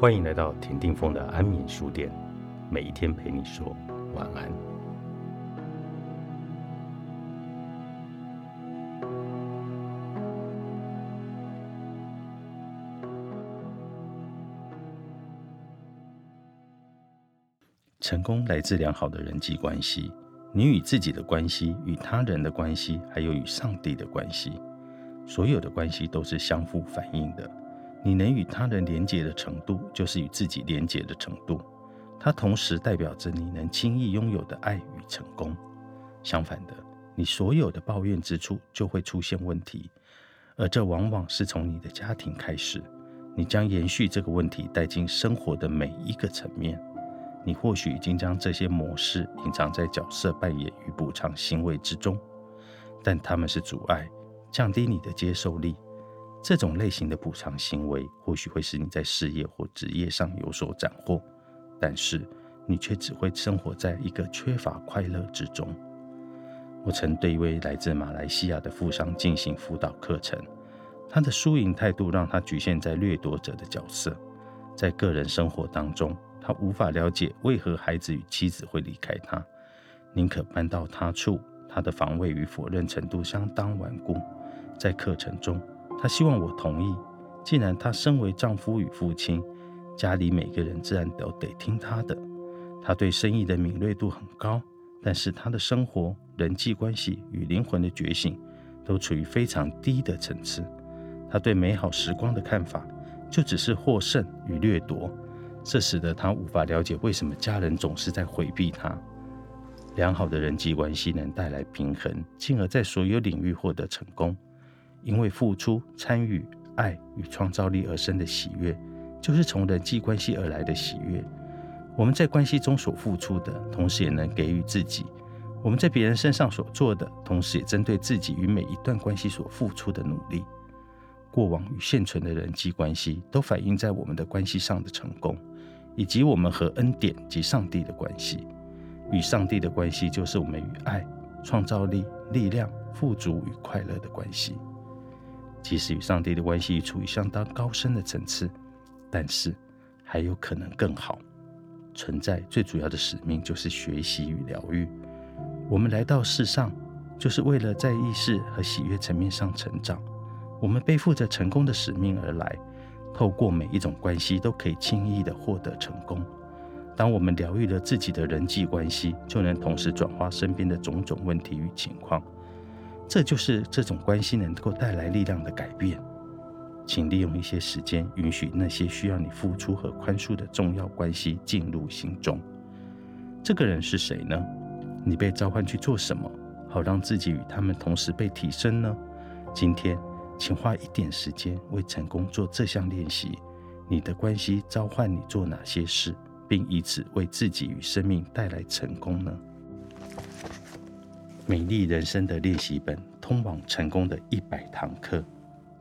欢迎来到田定峰的安眠书店，每一天陪你说晚安。成功来自良好的人际关系，你与自己的关系、与他人的关系，还有与上帝的关系，所有的关系都是相互反应的。你能与他人连结的程度，就是与自己连结的程度。它同时代表着你能轻易拥有的爱与成功。相反的，你所有的抱怨之处就会出现问题，而这往往是从你的家庭开始。你将延续这个问题带进生活的每一个层面。你或许已经将这些模式隐藏在角色扮演与补偿行为之中，但他们是阻碍，降低你的接受力。这种类型的补偿行为或许会使你在事业或职业上有所斩获，但是你却只会生活在一个缺乏快乐之中。我曾对一位来自马来西亚的富商进行辅导课程，他的输赢态度让他局限在掠夺者的角色，在个人生活当中，他无法了解为何孩子与妻子会离开他，宁可搬到他处。他的防卫与否认程度相当顽固，在课程中。他希望我同意。既然他身为丈夫与父亲，家里每个人自然都得听他的。他对生意的敏锐度很高，但是他的生活、人际关系与灵魂的觉醒都处于非常低的层次。他对美好时光的看法就只是获胜与掠夺，这使得他无法了解为什么家人总是在回避他。良好的人际关系能带来平衡，进而在所有领域获得成功。因为付出、参与、爱与创造力而生的喜悦，就是从人际关系而来的喜悦。我们在关系中所付出的，同时也能给予自己；我们在别人身上所做的，同时也针对自己与每一段关系所付出的努力。过往与现存的人际关系，都反映在我们的关系上的成功，以及我们和恩典及上帝的关系。与上帝的关系，就是我们与爱、创造力、力量、富足与快乐的关系。即使与上帝的关系处于相当高深的层次，但是还有可能更好。存在最主要的使命就是学习与疗愈。我们来到世上，就是为了在意识和喜悦层面上成长。我们背负着成功的使命而来，透过每一种关系都可以轻易的获得成功。当我们疗愈了自己的人际关系，就能同时转化身边的种种问题与情况。这就是这种关系能够带来力量的改变。请利用一些时间，允许那些需要你付出和宽恕的重要关系进入心中。这个人是谁呢？你被召唤去做什么，好让自己与他们同时被提升呢？今天，请花一点时间为成功做这项练习。你的关系召唤你做哪些事，并以此为自己与生命带来成功呢？美丽人生的练习本，通往成功的一百堂课，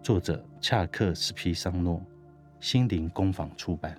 作者恰克·斯皮桑诺，心灵工坊出版。